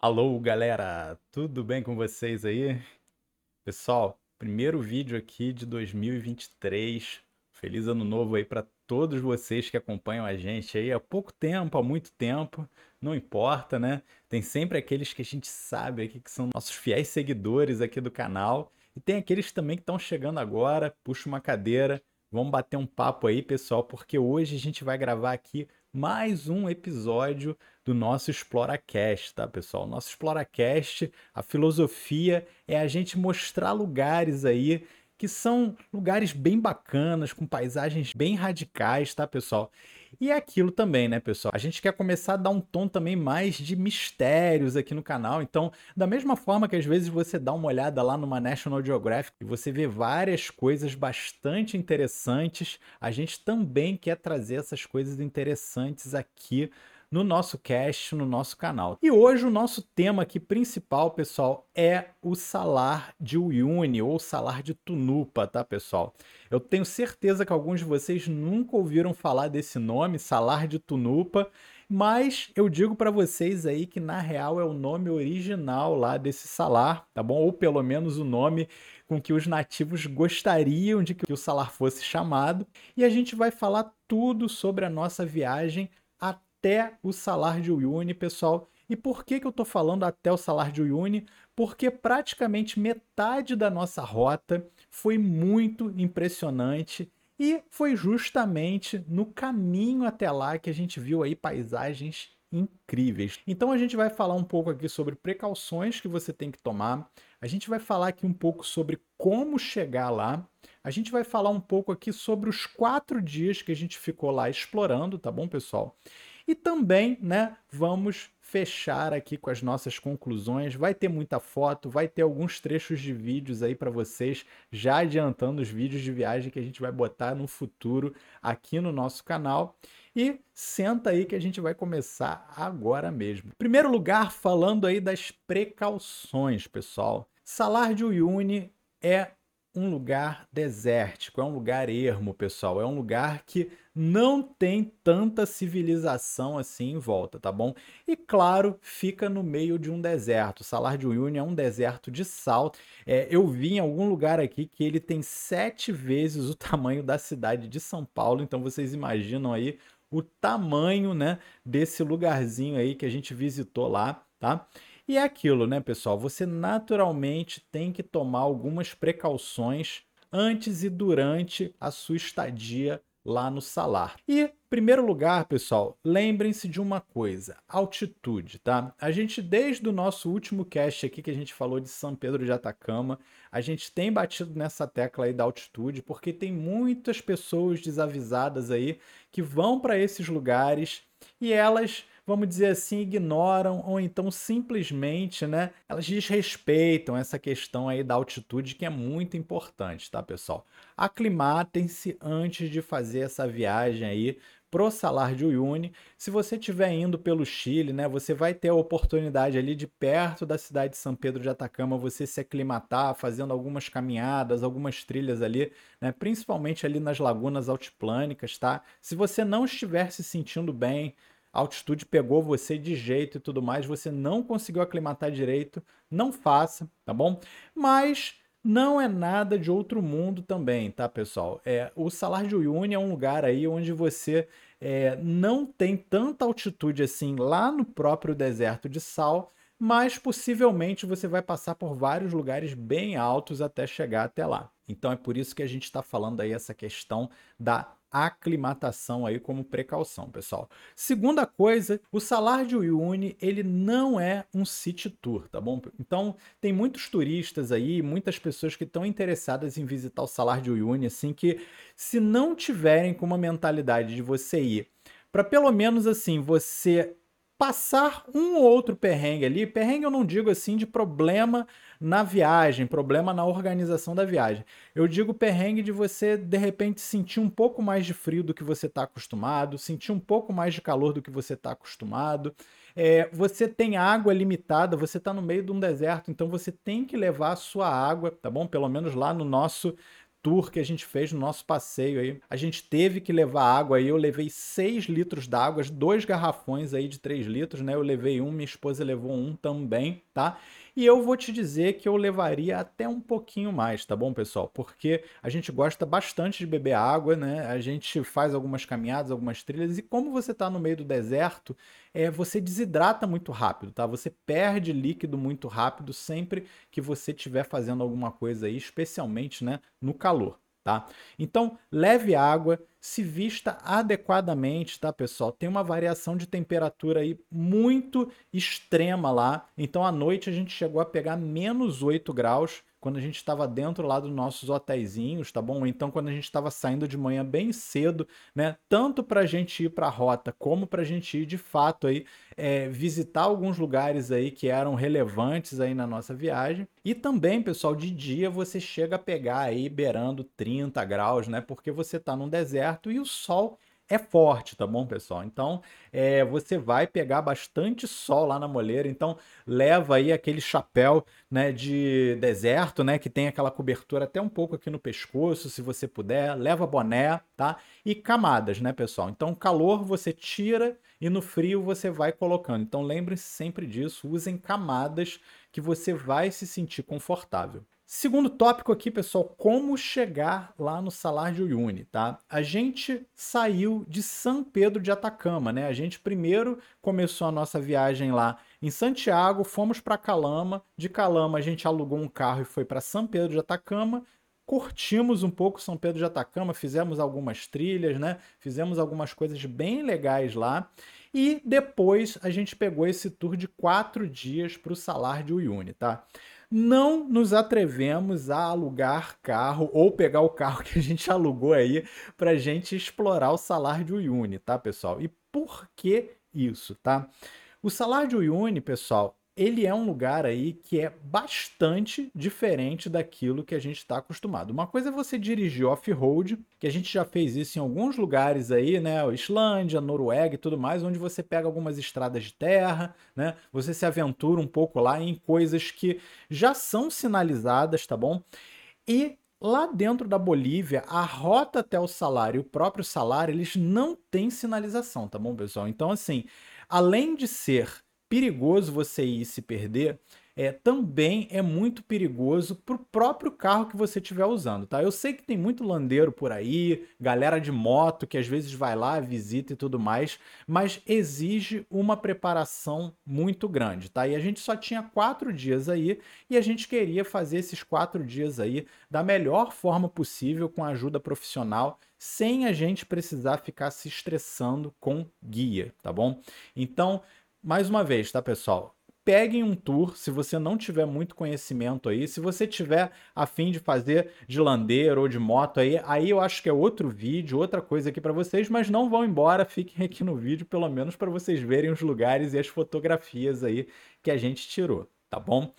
Alô, galera, tudo bem com vocês aí? Pessoal, primeiro vídeo aqui de 2023. Feliz ano novo aí para todos vocês que acompanham a gente aí há pouco tempo, há muito tempo, não importa, né? Tem sempre aqueles que a gente sabe aqui que são nossos fiéis seguidores aqui do canal e tem aqueles também que estão chegando agora. Puxa uma cadeira, vamos bater um papo aí, pessoal, porque hoje a gente vai gravar aqui mais um episódio do nosso ExploraCast, tá, pessoal? Nosso ExploraCast, a filosofia é a gente mostrar lugares aí que são lugares bem bacanas, com paisagens bem radicais, tá, pessoal? E é aquilo também, né, pessoal? A gente quer começar a dar um tom também mais de mistérios aqui no canal. Então, da mesma forma que às vezes você dá uma olhada lá numa National Geographic e você vê várias coisas bastante interessantes, a gente também quer trazer essas coisas interessantes aqui no nosso cast, no nosso canal. E hoje o nosso tema aqui principal, pessoal, é o salar de Uyuni ou salar de Tunupa, tá, pessoal? Eu tenho certeza que alguns de vocês nunca ouviram falar desse nome, salar de Tunupa, mas eu digo para vocês aí que na real é o nome original lá desse salar, tá bom? Ou pelo menos o nome com que os nativos gostariam de que o salar fosse chamado. E a gente vai falar tudo sobre a nossa viagem até o salário de Uyuni, pessoal. E por que, que eu estou falando até o salário de Uyuni? Porque praticamente metade da nossa rota foi muito impressionante e foi justamente no caminho até lá que a gente viu aí paisagens incríveis. Então a gente vai falar um pouco aqui sobre precauções que você tem que tomar. A gente vai falar aqui um pouco sobre como chegar lá. A gente vai falar um pouco aqui sobre os quatro dias que a gente ficou lá explorando, tá bom, pessoal? E também, né, vamos fechar aqui com as nossas conclusões. Vai ter muita foto, vai ter alguns trechos de vídeos aí para vocês, já adiantando os vídeos de viagem que a gente vai botar no futuro aqui no nosso canal. E senta aí que a gente vai começar agora mesmo. Primeiro lugar, falando aí das precauções, pessoal. Salar de Uyuni é um lugar desértico, é um lugar ermo, pessoal. É um lugar que não tem tanta civilização assim em volta, tá bom? E claro, fica no meio de um deserto. Salar de Uyuni é um deserto de sal. É, eu vi em algum lugar aqui que ele tem sete vezes o tamanho da cidade de São Paulo. Então vocês imaginam aí o tamanho, né, desse lugarzinho aí que a gente visitou lá, tá? E é aquilo, né, pessoal? Você naturalmente tem que tomar algumas precauções antes e durante a sua estadia lá no salar. E, primeiro lugar, pessoal, lembrem-se de uma coisa: altitude, tá? A gente, desde o nosso último cast aqui que a gente falou de São Pedro de Atacama, a gente tem batido nessa tecla aí da altitude, porque tem muitas pessoas desavisadas aí que vão para esses lugares e elas vamos dizer assim, ignoram ou então simplesmente, né, elas desrespeitam essa questão aí da altitude que é muito importante, tá, pessoal? Aclimatem-se antes de fazer essa viagem aí pro Salar de Uyuni. Se você estiver indo pelo Chile, né, você vai ter a oportunidade ali de perto da cidade de São Pedro de Atacama você se aclimatar, fazendo algumas caminhadas, algumas trilhas ali, né, principalmente ali nas lagunas altiplânicas, tá? Se você não estiver se sentindo bem, altitude pegou você de jeito e tudo mais, você não conseguiu aclimatar direito, não faça, tá bom? Mas não é nada de outro mundo também, tá, pessoal? É, o Salar de Uyuni é um lugar aí onde você é, não tem tanta altitude assim lá no próprio deserto de sal, mas possivelmente você vai passar por vários lugares bem altos até chegar até lá. Então é por isso que a gente está falando aí essa questão da aclimatação aí como precaução, pessoal. Segunda coisa, o Salar de Uyuni, ele não é um city tour, tá bom? Então, tem muitos turistas aí, muitas pessoas que estão interessadas em visitar o Salar de Uyuni, assim que se não tiverem com uma mentalidade de você ir para pelo menos assim, você passar um ou outro perrengue ali. Perrengue eu não digo assim de problema na viagem, problema na organização da viagem. Eu digo perrengue de você de repente sentir um pouco mais de frio do que você está acostumado, sentir um pouco mais de calor do que você está acostumado. É, você tem água limitada, você está no meio de um deserto, então você tem que levar a sua água, tá bom? Pelo menos lá no nosso tour que a gente fez no nosso passeio aí. A gente teve que levar água aí, eu levei 6 litros d'água, dois garrafões aí de 3 litros, né? Eu levei um, minha esposa levou um também, tá? E eu vou te dizer que eu levaria até um pouquinho mais, tá bom, pessoal? Porque a gente gosta bastante de beber água, né? A gente faz algumas caminhadas, algumas trilhas, e como você está no meio do deserto, é, você desidrata muito rápido, tá? Você perde líquido muito rápido sempre que você estiver fazendo alguma coisa aí, especialmente né, no calor. Tá? Então, leve água, se vista adequadamente, tá, pessoal? Tem uma variação de temperatura aí muito extrema lá. Então, à noite a gente chegou a pegar menos 8 graus quando a gente estava dentro lá dos nossos hotéisinhos, tá bom? Então, quando a gente estava saindo de manhã bem cedo, né? Tanto para a gente ir para a rota, como para a gente ir de fato aí é, visitar alguns lugares aí que eram relevantes aí na nossa viagem. E também, pessoal, de dia você chega a pegar aí beirando 30 graus, né? Porque você está num deserto e o sol é forte, tá bom, pessoal? Então, é, você vai pegar bastante sol lá na moleira, então leva aí aquele chapéu, né, de deserto, né, que tem aquela cobertura até um pouco aqui no pescoço, se você puder, leva boné, tá? E camadas, né, pessoal? Então, calor você tira e no frio você vai colocando. Então, lembre-se sempre disso, usem camadas que você vai se sentir confortável. Segundo tópico aqui, pessoal, como chegar lá no Salar de Uyuni, tá? A gente saiu de São Pedro de Atacama, né? A gente primeiro começou a nossa viagem lá em Santiago, fomos para Calama, de Calama a gente alugou um carro e foi para São Pedro de Atacama, curtimos um pouco São Pedro de Atacama, fizemos algumas trilhas, né? Fizemos algumas coisas bem legais lá. E depois a gente pegou esse tour de quatro dias para o Salar de Uyuni, tá? Não nos atrevemos a alugar carro ou pegar o carro que a gente alugou aí para gente explorar o salário de Uyuni, tá, pessoal? E por que isso, tá? O salário de Uyuni, pessoal, ele é um lugar aí que é bastante diferente daquilo que a gente está acostumado. Uma coisa é você dirigir off-road, que a gente já fez isso em alguns lugares aí, né? Islândia, Noruega e tudo mais, onde você pega algumas estradas de terra, né? Você se aventura um pouco lá em coisas que já são sinalizadas, tá bom? E Lá dentro da Bolívia, a rota até o salário o próprio salário, eles não têm sinalização, tá bom, pessoal? Então, assim, além de ser perigoso você ir se perder, é, também é muito perigoso para o próprio carro que você estiver usando, tá? Eu sei que tem muito landeiro por aí, galera de moto que às vezes vai lá, visita e tudo mais, mas exige uma preparação muito grande, tá? E a gente só tinha quatro dias aí e a gente queria fazer esses quatro dias aí da melhor forma possível com ajuda profissional sem a gente precisar ficar se estressando com guia, tá bom? Então, mais uma vez, tá, pessoal? Peguem um tour, se você não tiver muito conhecimento aí, se você tiver a fim de fazer de landeiro ou de moto aí, aí eu acho que é outro vídeo, outra coisa aqui para vocês, mas não vão embora, fiquem aqui no vídeo pelo menos para vocês verem os lugares e as fotografias aí que a gente tirou, tá bom?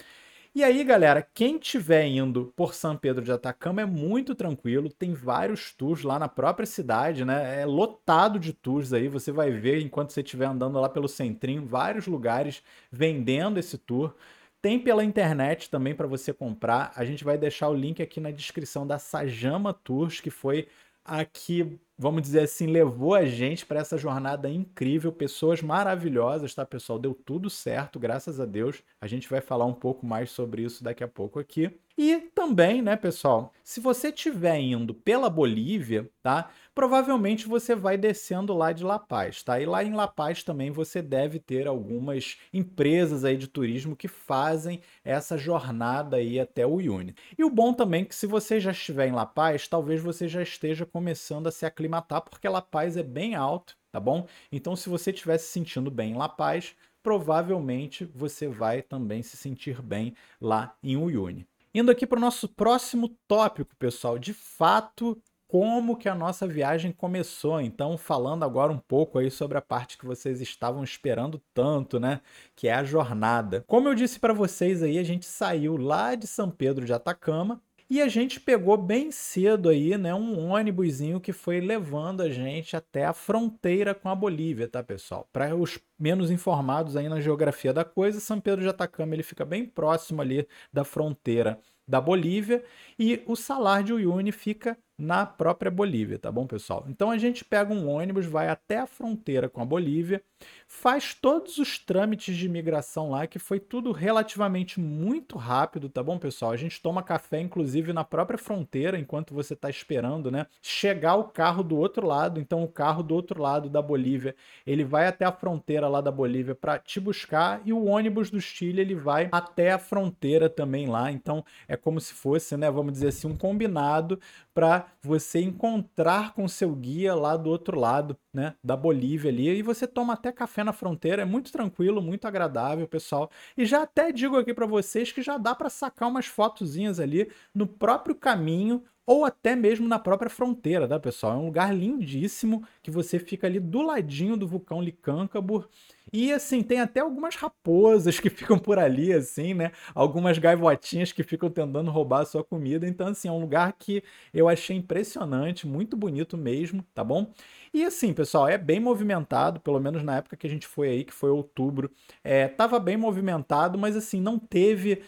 E aí, galera, quem tiver indo por São Pedro de Atacama é muito tranquilo, tem vários tours lá na própria cidade, né? É lotado de tours aí, você vai ver enquanto você estiver andando lá pelo centrinho, vários lugares vendendo esse tour. Tem pela internet também para você comprar. A gente vai deixar o link aqui na descrição da Sajama Tours, que foi a que, vamos dizer assim, levou a gente para essa jornada incrível, pessoas maravilhosas, tá, pessoal? Deu tudo certo, graças a Deus. A gente vai falar um pouco mais sobre isso daqui a pouco aqui. E também, né, pessoal, se você estiver indo pela Bolívia, tá? Provavelmente você vai descendo lá de La Paz, tá? E lá em La Paz também você deve ter algumas empresas aí de turismo que fazem essa jornada aí até o Uyuni. E o bom também é que se você já estiver em La Paz, talvez você já esteja começando a se aclimatar, porque La Paz é bem alto, tá bom? Então se você estiver se sentindo bem em La Paz, provavelmente você vai também se sentir bem lá em Uyuni. Indo aqui para o nosso próximo tópico, pessoal, de fato, como que a nossa viagem começou. Então, falando agora um pouco aí sobre a parte que vocês estavam esperando tanto, né? Que é a jornada. Como eu disse para vocês aí, a gente saiu lá de São Pedro de Atacama e a gente pegou bem cedo aí, né, um ônibusinho que foi levando a gente até a fronteira com a Bolívia, tá, pessoal? Para os menos informados aí na geografia da coisa, São Pedro de Atacama ele fica bem próximo ali da fronteira da Bolívia e o Salar de Uyuni fica na própria Bolívia, tá bom, pessoal? Então a gente pega um ônibus, vai até a fronteira com a Bolívia, faz todos os trâmites de imigração lá, que foi tudo relativamente muito rápido, tá bom, pessoal? A gente toma café, inclusive, na própria fronteira, enquanto você está esperando, né? Chegar o carro do outro lado, então o carro do outro lado da Bolívia, ele vai até a fronteira lá da Bolívia para te buscar e o ônibus do Chile, ele vai até a fronteira também lá, então é como se fosse, né, vamos dizer assim, um combinado para você encontrar com seu guia lá do outro lado, né, da Bolívia ali, e você toma até café na fronteira, é muito tranquilo, muito agradável, pessoal. E já até digo aqui para vocês que já dá para sacar umas fotozinhas ali no próprio caminho ou até mesmo na própria fronteira, tá, pessoal? É um lugar lindíssimo que você fica ali do ladinho do vulcão Licâncabur. E assim, tem até algumas raposas que ficam por ali, assim, né? Algumas gaivotinhas que ficam tentando roubar a sua comida. Então, assim, é um lugar que eu achei impressionante, muito bonito mesmo, tá bom? E assim, pessoal, é bem movimentado, pelo menos na época que a gente foi aí, que foi outubro. É, tava bem movimentado, mas assim, não teve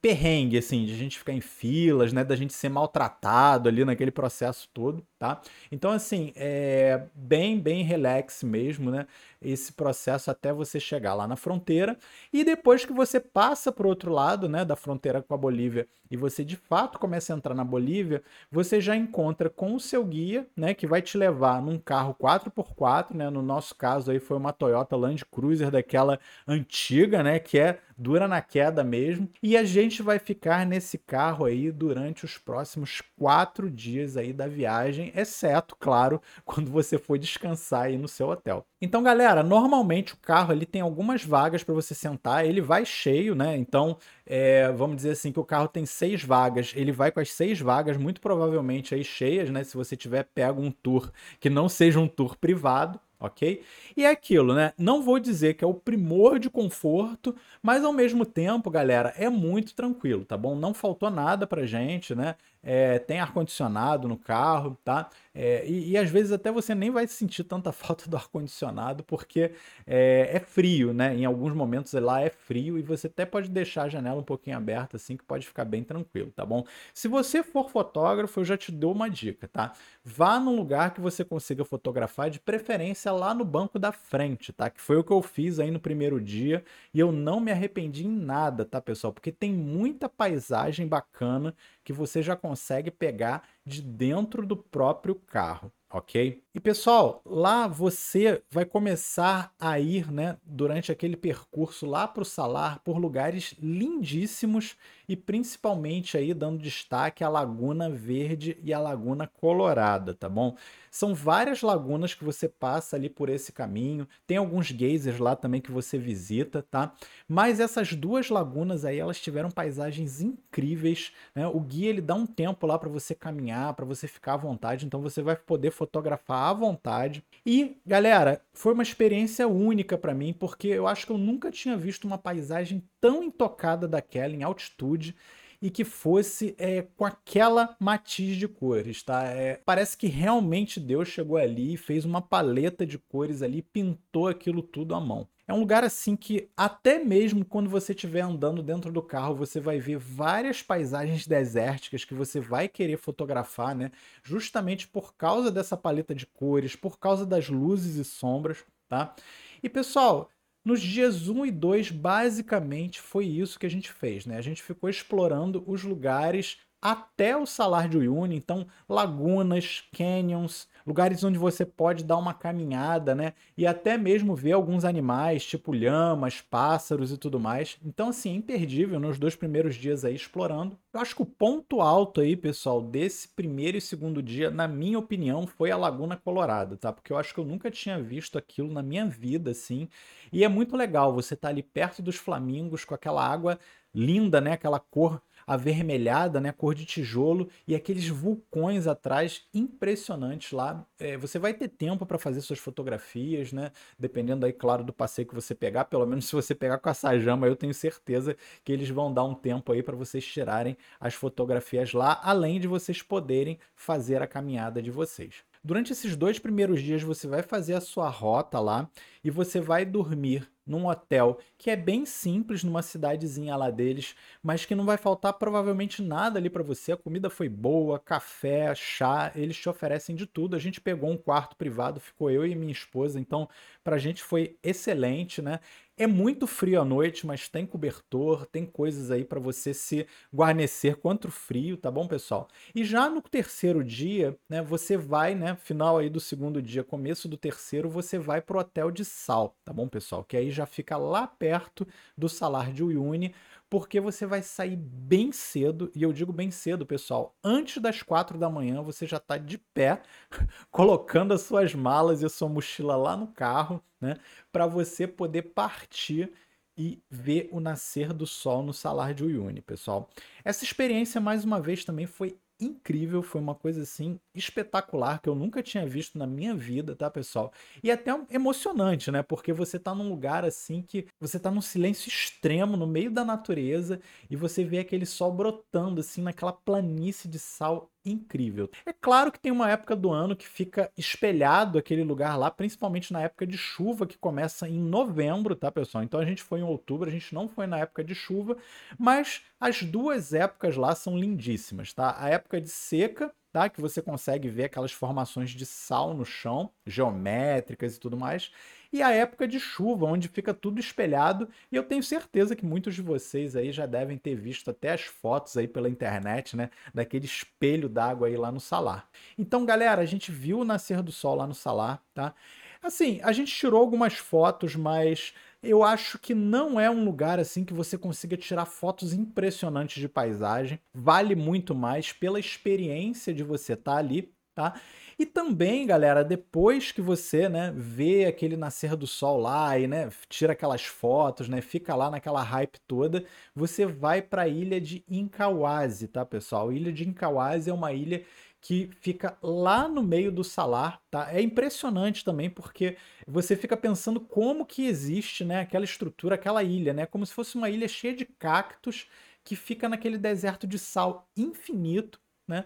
perrengue, assim, de a gente ficar em filas, né? Da gente ser maltratado ali naquele processo todo, tá? Então, assim, é bem, bem relax mesmo, né? Esse processo até você chegar lá na fronteira. E depois que você passa para o outro lado, né, da fronteira com a Bolívia, e você de fato começa a entrar na Bolívia, você já encontra com o seu guia, né, que vai te levar num carro 4x4, né, no nosso caso aí foi uma Toyota Land Cruiser daquela antiga, né, que é dura na queda mesmo. E a gente vai ficar nesse carro aí durante os próximos quatro dias aí da viagem, exceto, claro, quando você for descansar aí no seu hotel. Então, galera, normalmente o carro ele tem algumas vagas para você sentar, ele vai cheio, né? Então, é, vamos dizer assim que o carro tem seis vagas, ele vai com as seis vagas, muito provavelmente aí cheias, né? Se você tiver pego um tour que não seja um tour privado, ok? E é aquilo, né? Não vou dizer que é o primor de conforto, mas ao mesmo tempo, galera, é muito tranquilo, tá bom? Não faltou nada pra gente, né? É, tem ar-condicionado no carro, tá? É, e, e, às vezes até você nem vai sentir tanta falta do ar-condicionado, porque é, é, frio, né? Em alguns momentos lá é frio e você até pode deixar a janela um pouquinho aberta, assim, que pode ficar bem tranquilo, tá bom? Se você for fotógrafo, eu já te dou uma dica, tá? Vá num lugar que você consiga fotografar, de preferência lá no banco da frente, tá? Que foi o que eu fiz aí no primeiro dia e eu não me arrependi em nada, tá, pessoal? Porque tem muita paisagem bacana que você já consegue pegar de dentro do próprio carro, ok? E pessoal, lá você vai começar a ir, né, durante aquele percurso lá para o salar por lugares lindíssimos e principalmente aí dando destaque à Laguna Verde e à Laguna Colorada, tá bom? São várias lagunas que você passa ali por esse caminho, tem alguns geysers lá também que você visita, tá? Mas essas duas lagunas aí, elas tiveram paisagens incríveis, né? O guia ele dá um tempo lá para você caminhar, para você ficar à vontade, então você vai poder fotografar à vontade. E, galera, foi uma experiência única para mim, porque eu acho que eu nunca tinha visto uma paisagem tão intocada daquela em altitude e que fosse é, com aquela matiz de cores, tá? É, parece que realmente Deus chegou ali, fez uma paleta de cores ali, pintou aquilo tudo à mão. É um lugar assim que até mesmo quando você estiver andando dentro do carro, você vai ver várias paisagens desérticas que você vai querer fotografar, né? Justamente por causa dessa paleta de cores, por causa das luzes e sombras, tá? E pessoal, nos dias 1 e 2, basicamente foi isso que a gente fez, né? A gente ficou explorando os lugares até o Salar de Uyuni, então lagunas, canyons, lugares onde você pode dar uma caminhada, né? E até mesmo ver alguns animais, tipo lhamas, pássaros e tudo mais. Então, assim, imperdível nos dois primeiros dias aí explorando. Eu acho que o ponto alto aí, pessoal, desse primeiro e segundo dia, na minha opinião, foi a Laguna Colorada, tá? Porque eu acho que eu nunca tinha visto aquilo na minha vida, assim. E é muito legal você estar tá ali perto dos flamingos com aquela água linda, né? Aquela cor avermelhada, né, cor de tijolo e aqueles vulcões atrás impressionantes lá. É, você vai ter tempo para fazer suas fotografias, né? Dependendo aí, claro, do passeio que você pegar. Pelo menos se você pegar com a Sajama, eu tenho certeza que eles vão dar um tempo aí para vocês tirarem as fotografias lá, além de vocês poderem fazer a caminhada de vocês. Durante esses dois primeiros dias você vai fazer a sua rota lá e você vai dormir num hotel que é bem simples numa cidadezinha lá deles, mas que não vai faltar provavelmente nada ali para você. A comida foi boa, café, chá, eles te oferecem de tudo. A gente pegou um quarto privado, ficou eu e minha esposa, então pra gente foi excelente, né? É muito frio à noite, mas tem cobertor, tem coisas aí para você se guarnecer contra o frio, tá bom, pessoal? E já no terceiro dia, né, você vai, né, final aí do segundo dia, começo do terceiro, você vai pro hotel de Sal, tá bom, pessoal? Que aí já fica lá perto do Salar de Uyuni, porque você vai sair bem cedo, e eu digo bem cedo, pessoal, antes das quatro da manhã você já está de pé, colocando as suas malas e a sua mochila lá no carro, né, para você poder partir e ver o nascer do sol no Salar de Uyuni, pessoal. Essa experiência, mais uma vez, também foi incrível, foi uma coisa assim espetacular que eu nunca tinha visto na minha vida, tá, pessoal? E até emocionante, né? Porque você tá num lugar assim que você tá num silêncio extremo no meio da natureza e você vê aquele sol brotando assim naquela planície de sal incrível. É claro que tem uma época do ano que fica espelhado aquele lugar lá, principalmente na época de chuva que começa em novembro, tá, pessoal? Então a gente foi em outubro, a gente não foi na época de chuva, mas as duas épocas lá são lindíssimas, tá? A época de seca tá? Que você consegue ver aquelas formações de sal no chão, geométricas e tudo mais e a época de chuva, onde fica tudo espelhado. E eu tenho certeza que muitos de vocês aí já devem ter visto até as fotos aí pela internet, né? Daquele espelho d'água aí lá no salar. Então, galera, a gente viu o nascer do sol lá no salar, tá? Assim, a gente tirou algumas fotos, mas eu acho que não é um lugar assim que você consiga tirar fotos impressionantes de paisagem. Vale muito mais pela experiência de você estar tá ali, tá? E também, galera, depois que você, né, vê aquele nascer do sol lá e, né, tira aquelas fotos, né, fica lá naquela hype toda, você vai para a ilha de Incawazi, tá, pessoal? A ilha de Incawazi é uma ilha que fica lá no meio do salar, tá? É impressionante também porque você fica pensando como que existe, né, aquela estrutura, aquela ilha, né, como se fosse uma ilha cheia de cactos que fica naquele deserto de sal infinito, né?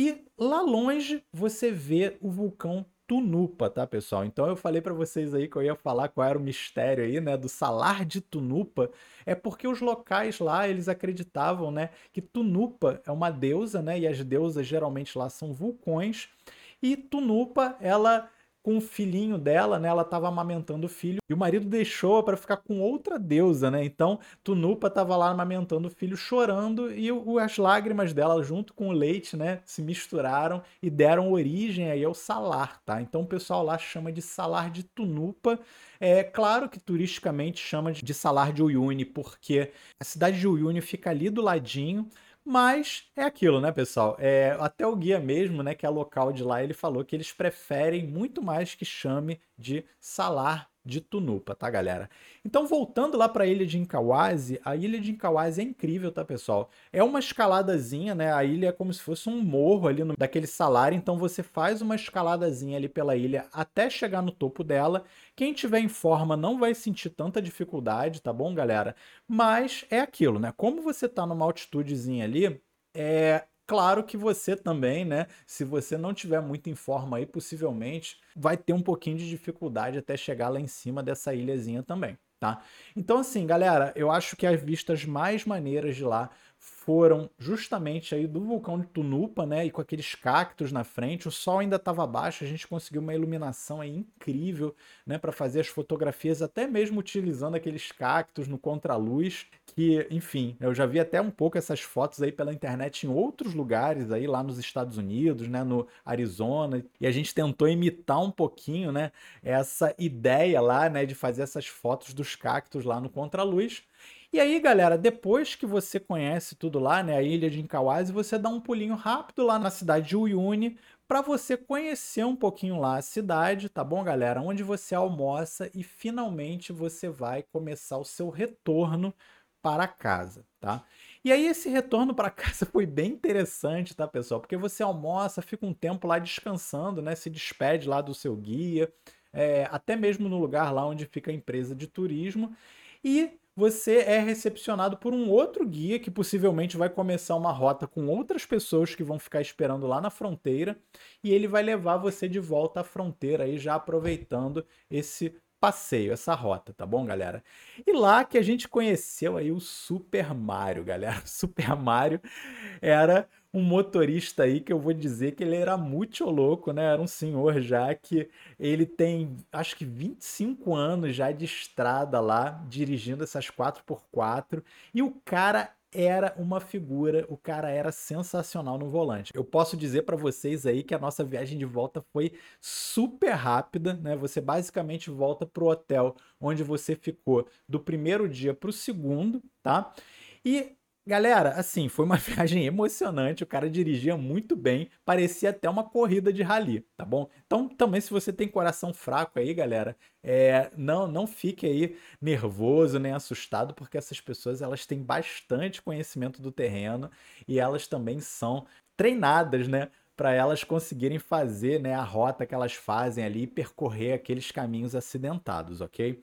E lá longe você vê o vulcão Tunupa, tá, pessoal? Então eu falei para vocês aí que eu ia falar qual era o mistério aí, né, do salar de Tunupa, é porque os locais lá, eles acreditavam, né, que Tunupa é uma deusa, né, e as deusas geralmente lá são vulcões, e Tunupa, ela com o filhinho dela, né? Ela estava amamentando o filho e o marido deixou para ficar com outra deusa, né? Então Tunupa estava lá amamentando o filho, chorando e o, as lágrimas dela junto com o leite, né, se misturaram e deram origem aí ao salar, tá? Então o pessoal lá chama de salar de Tunupa. É claro que turisticamente chama de salar de Uyuni, porque a cidade de Uyuni fica ali do ladinho. Mas é aquilo, né, pessoal? É, até o guia mesmo, né, que é local de lá, ele falou que eles preferem muito mais que chame de salar de Tunupa, tá, galera? Então, voltando lá para a ilha de Incawazi, a ilha de Incawazi é incrível, tá, pessoal? É uma escaladazinha, né? A ilha é como se fosse um morro ali no, daquele salário, então você faz uma escaladazinha ali pela ilha até chegar no topo dela. Quem tiver em forma não vai sentir tanta dificuldade, tá bom, galera? Mas é aquilo, né? Como você tá numa altitudezinha ali, é, Claro que você também, né? Se você não tiver muito em forma aí, possivelmente vai ter um pouquinho de dificuldade até chegar lá em cima dessa ilhazinha também, tá? Então, assim, galera, eu acho que as vistas mais maneiras de lá foram justamente aí do vulcão de Tunupa, né? E com aqueles cactos na frente, o sol ainda estava baixo, a gente conseguiu uma iluminação aí incrível, né? Para fazer as fotografias, até mesmo utilizando aqueles cactos no contraluz, que, enfim, eu já vi até um pouco essas fotos aí pela internet em outros lugares aí, lá nos Estados Unidos, né? No Arizona, e a gente tentou imitar um pouquinho, né? Essa ideia lá, né? De fazer essas fotos dos cactos lá no contraluz. E aí, galera, depois que você conhece tudo lá, né, a ilha de Incawazi, você dá um pulinho rápido lá na cidade de Uyuni para você conhecer um pouquinho lá a cidade, tá bom, galera? Onde você almoça e finalmente você vai começar o seu retorno para casa, tá? E aí esse retorno para casa foi bem interessante, tá, pessoal? Porque você almoça, fica um tempo lá descansando, né? Se despede lá do seu guia, é, até mesmo no lugar lá onde fica a empresa de turismo. E você é recepcionado por um outro guia que possivelmente vai começar uma rota com outras pessoas que vão ficar esperando lá na fronteira e ele vai levar você de volta à fronteira aí já aproveitando esse passeio, essa rota, tá bom, galera? E lá que a gente conheceu aí o Super Mario, galera. Super Mario era um motorista aí que eu vou dizer que ele era muito louco, né? Era um senhor já que ele tem, acho que 25 anos já de estrada lá, dirigindo essas 4x4, e o cara era uma figura, o cara era sensacional no volante. Eu posso dizer para vocês aí que a nossa viagem de volta foi super rápida, né? Você basicamente volta pro hotel onde você ficou do primeiro dia pro segundo, tá? E Galera, assim, foi uma viagem emocionante, o cara dirigia muito bem, parecia até uma corrida de rally, tá bom? Então, também se você tem coração fraco aí, galera, é, não, não fique aí nervoso nem assustado, porque essas pessoas, elas têm bastante conhecimento do terreno e elas também são treinadas, né? Para elas conseguirem fazer né, a rota que elas fazem ali e percorrer aqueles caminhos acidentados, ok?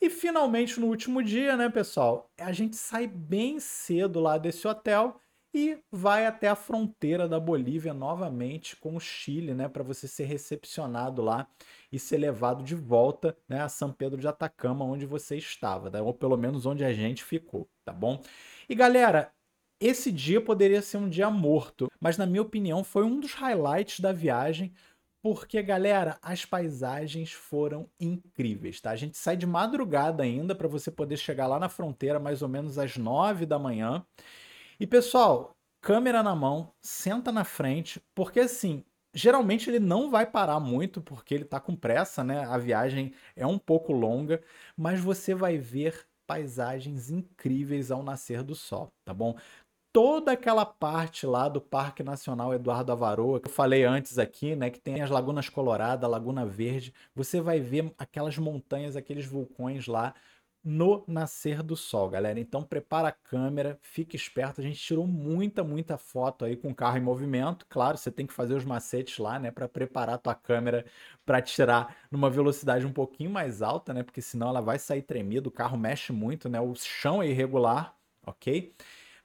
E finalmente no último dia, né, pessoal, a gente sai bem cedo lá desse hotel e vai até a fronteira da Bolívia novamente com o Chile, né, para você ser recepcionado lá e ser levado de volta, né, a São Pedro de Atacama, onde você estava, né, ou pelo menos onde a gente ficou, tá bom? E galera, esse dia poderia ser um dia morto, mas na minha opinião foi um dos highlights da viagem, porque, galera, as paisagens foram incríveis, tá? A gente sai de madrugada ainda para você poder chegar lá na fronteira mais ou menos às 9 da manhã. E, pessoal, câmera na mão, senta na frente, porque assim, geralmente ele não vai parar muito porque ele tá com pressa, né? A viagem é um pouco longa, mas você vai ver paisagens incríveis ao nascer do sol, tá bom? Toda aquela parte lá do Parque Nacional Eduardo Avaroa, que eu falei antes aqui, né, que tem as Lagunas Colorada, Laguna Verde, você vai ver aquelas montanhas, aqueles vulcões lá no nascer do sol, galera. Então prepara a câmera, fique esperto. A gente tirou muita, muita foto aí com o carro em movimento. Claro, você tem que fazer os macetes lá, né, para preparar a tua câmera para tirar numa velocidade um pouquinho mais alta, né, porque senão ela vai sair tremida, o carro mexe muito, né? O chão é irregular, OK?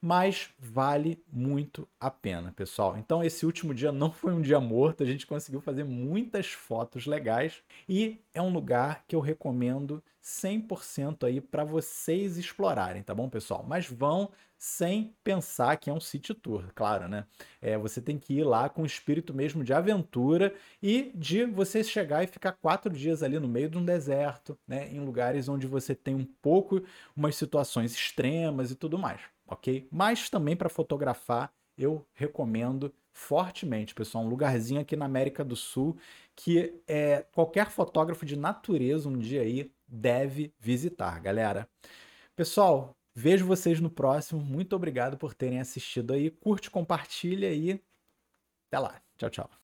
Mas vale muito a pena, pessoal. Então esse último dia não foi um dia morto, a gente conseguiu fazer muitas fotos legais e é um lugar que eu recomendo 100% aí para vocês explorarem, tá bom, pessoal? Mas vão sem pensar que é um city tour, claro, né? É, você tem que ir lá com o espírito mesmo de aventura e de você chegar e ficar quatro dias ali no meio de um deserto, né? Em lugares onde você tem um pouco umas situações extremas e tudo mais ok? Mas também para fotografar eu recomendo fortemente, pessoal, um lugarzinho aqui na América do Sul que é, qualquer fotógrafo de natureza um dia aí deve visitar, galera. Pessoal, vejo vocês no próximo. Muito obrigado por terem assistido aí. Curte, compartilha e até lá. Tchau, tchau.